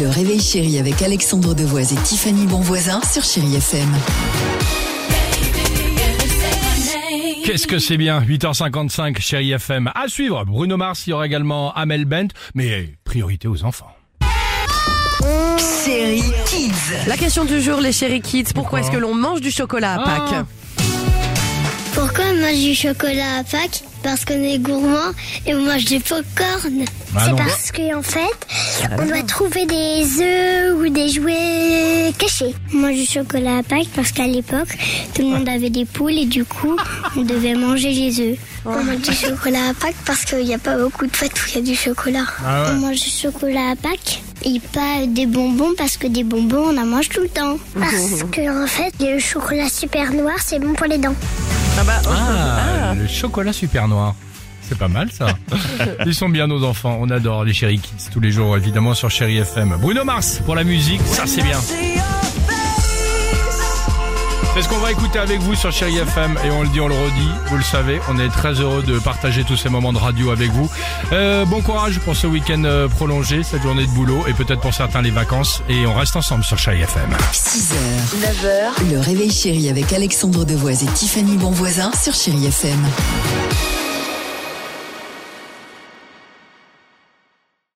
Le réveil chéri avec Alexandre Devoise et Tiffany Bonvoisin sur Chéri FM. Qu'est-ce que c'est bien 8h55, chérie FM. À suivre, Bruno Mars, il y aura également Amel Bent, mais priorité aux enfants. Chéri Kids. La question du jour, les chéri kids, pourquoi est-ce que l'on mange du chocolat à Ah. Pâques? On mange du chocolat à Pâques Parce qu'on est gourmand et on mange du popcorn. Ah c'est parce qu'en fait, on doit trouver des œufs ou des jouets cachés. On mange du chocolat à Pâques parce qu'à l'époque, tout le monde avait des poules et du coup, on devait manger les œufs. On mange du chocolat à Pâques parce qu'il n'y a pas beaucoup de fêtes où il y a du chocolat. Ah ouais. On mange du chocolat à Pâques et pas des bonbons parce que des bonbons, on en mange tout le temps. Parce que en fait, le chocolat super noir, c'est bon pour les dents. Ah bah, oh, Ah, le chocolat super noir. C'est pas mal ça. Ils sont bien nos enfants, on adore les Chéri Kids tous les jours évidemment sur Chéri FM. Bruno Mars pour la musique, ça c'est bien. C'est ce qu'on va écouter avec vous sur Chéri FM et on le dit, on le redit, vous le savez, on est très heureux de partager tous ces moments de radio avec vous. Euh, bon courage pour ce week-end euh, prolongé, cette journée de boulot et peut-être pour certains les vacances et on reste ensemble sur Chéri FM. 6h, 9h. Le réveil chéri avec Alexandre Devoise et Tiffany Bonvoisin sur Chéri FM.